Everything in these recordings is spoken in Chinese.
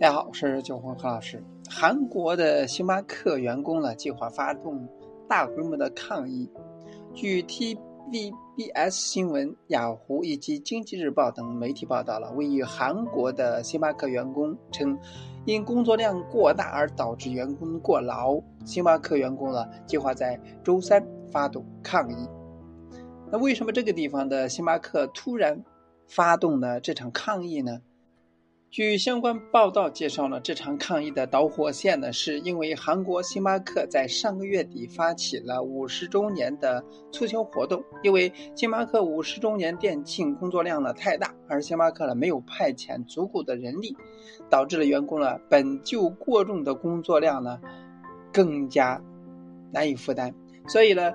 大家好，我是九红何老师。韩国的星巴克员工呢，计划发动大规模的抗议。据 TVBS 新闻、雅虎以及经济日报等媒体报道了，位于韩国的星巴克员工称，因工作量过大而导致员工过劳。星巴克员工呢，计划在周三发动抗议。那为什么这个地方的星巴克突然发动了这场抗议呢？据相关报道介绍呢，这场抗议的导火线呢，是因为韩国星巴克在上个月底发起了五十周年的促销活动。因为星巴克五十周年店庆工作量呢太大，而星巴克呢没有派遣足够的人力，导致了员工呢本就过重的工作量呢更加难以负担。所以呢，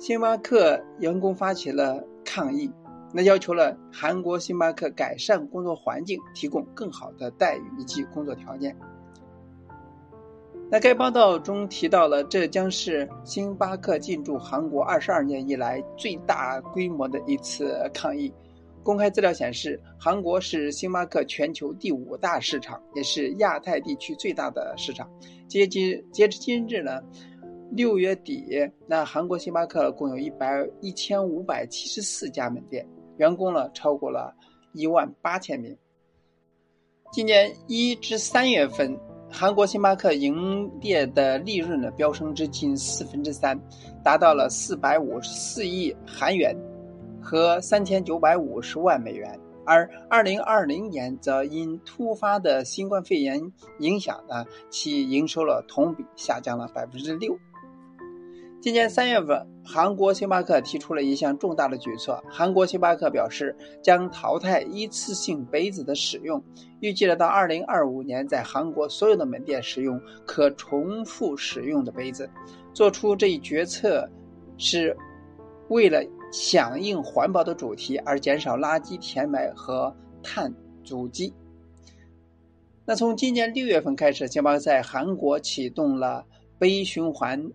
星巴克员工发起了抗议。那要求了韩国星巴克改善工作环境，提供更好的待遇以及工作条件。那该报道中提到了，这将是星巴克进驻韩国二十二年以来最大规模的一次抗议。公开资料显示，韩国是星巴克全球第五大市场，也是亚太地区最大的市场。截至截至今日呢？六月底，那韩国星巴克共有一百一千五百七十四家门店，员工呢超过了一万八千名。今年一至三月份，韩国星巴克营业的利润呢飙升至近四分之三，达到了四百五十四亿韩元和三千九百五十万美元。而二零二零年则因突发的新冠肺炎影响呢，其营收了同比下降了百分之六。今年三月份，韩国星巴克提出了一项重大的举措。韩国星巴克表示，将淘汰一次性杯子的使用，预计了到二零二五年，在韩国所有的门店使用可重复使用的杯子。做出这一决策，是为了响应环保的主题，而减少垃圾填埋和碳足迹。那从今年六月份开始，星巴克在韩国启动了杯循环。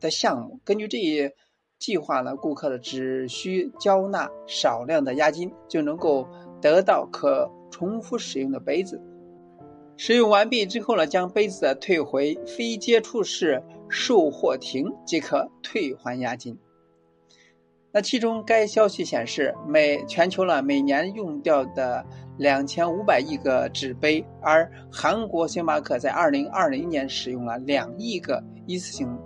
的项目，根据这一计划呢，顾客呢只需交纳少量的押金，就能够得到可重复使用的杯子。使用完毕之后呢，将杯子退回非接触式售货亭即可退还押金。那其中，该消息显示，每全球呢每年用掉的两千五百亿个纸杯，而韩国星巴克在二零二零年使用了两亿个一次性。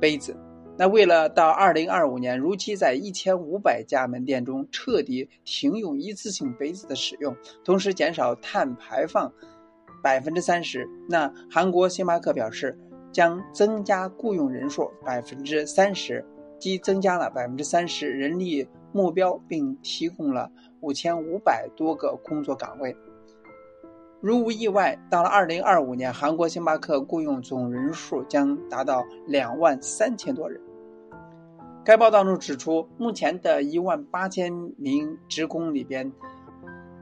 杯子，那为了到二零二五年如期在一千五百家门店中彻底停用一次性杯子的使用，同时减少碳排放百分之三十，那韩国星巴克表示将增加雇佣人数百分之三十，即增加了百分之三十人力目标，并提供了五千五百多个工作岗位。如无意外，到了二零二五年，韩国星巴克雇佣总人数将达到两万三千多人。该报道中指出，目前的一万八千名职工里边，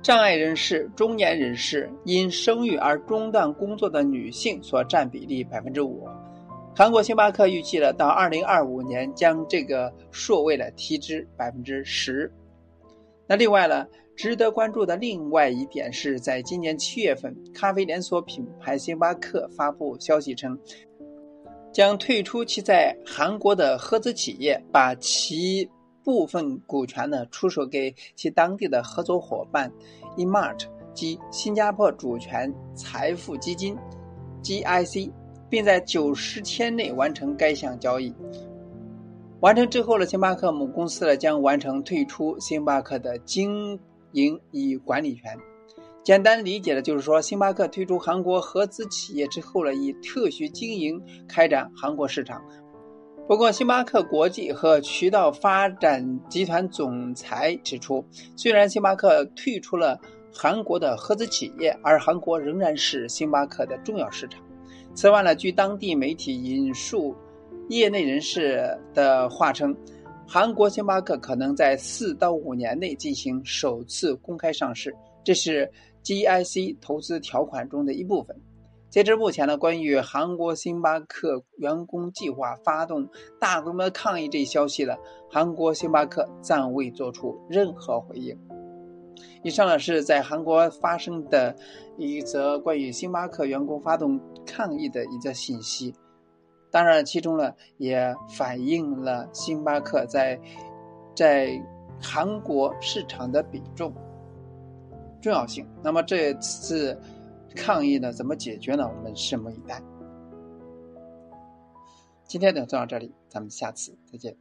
障碍人士、中年人士、因生育而中断工作的女性所占比例百分之五。韩国星巴克预计了到二零二五年将这个数位了提至百分之十。那另外呢？值得关注的另外一点是，在今年七月份，咖啡连锁品牌星巴克发布消息称，将退出其在韩国的合资企业，把其部分股权呢出售给其当地的合作伙伴 Emart 及新加坡主权财富基金 GIC，并在九十天内完成该项交易。完成之后呢，星巴克母公司呢将完成退出星巴克的经。营以管理权，简单理解的就是说，星巴克退出韩国合资企业之后呢，以特许经营开展韩国市场。不过，星巴克国际和渠道发展集团总裁指出，虽然星巴克退出了韩国的合资企业，而韩国仍然是星巴克的重要市场。此外呢，据当地媒体引述业内人士的话称。韩国星巴克可能在四到五年内进行首次公开上市，这是 GIC 投资条款中的一部分。截至目前呢，关于韩国星巴克员工计划发动大规模抗议这一消息呢，韩国星巴克暂未做出任何回应。以上呢是在韩国发生的一则关于星巴克员工发动抗议的一则信息。当然，其中呢也反映了星巴克在在韩国市场的比重重要性。那么这次抗议呢怎么解决呢？我们拭目以待。今天呢就到这里，咱们下次再见。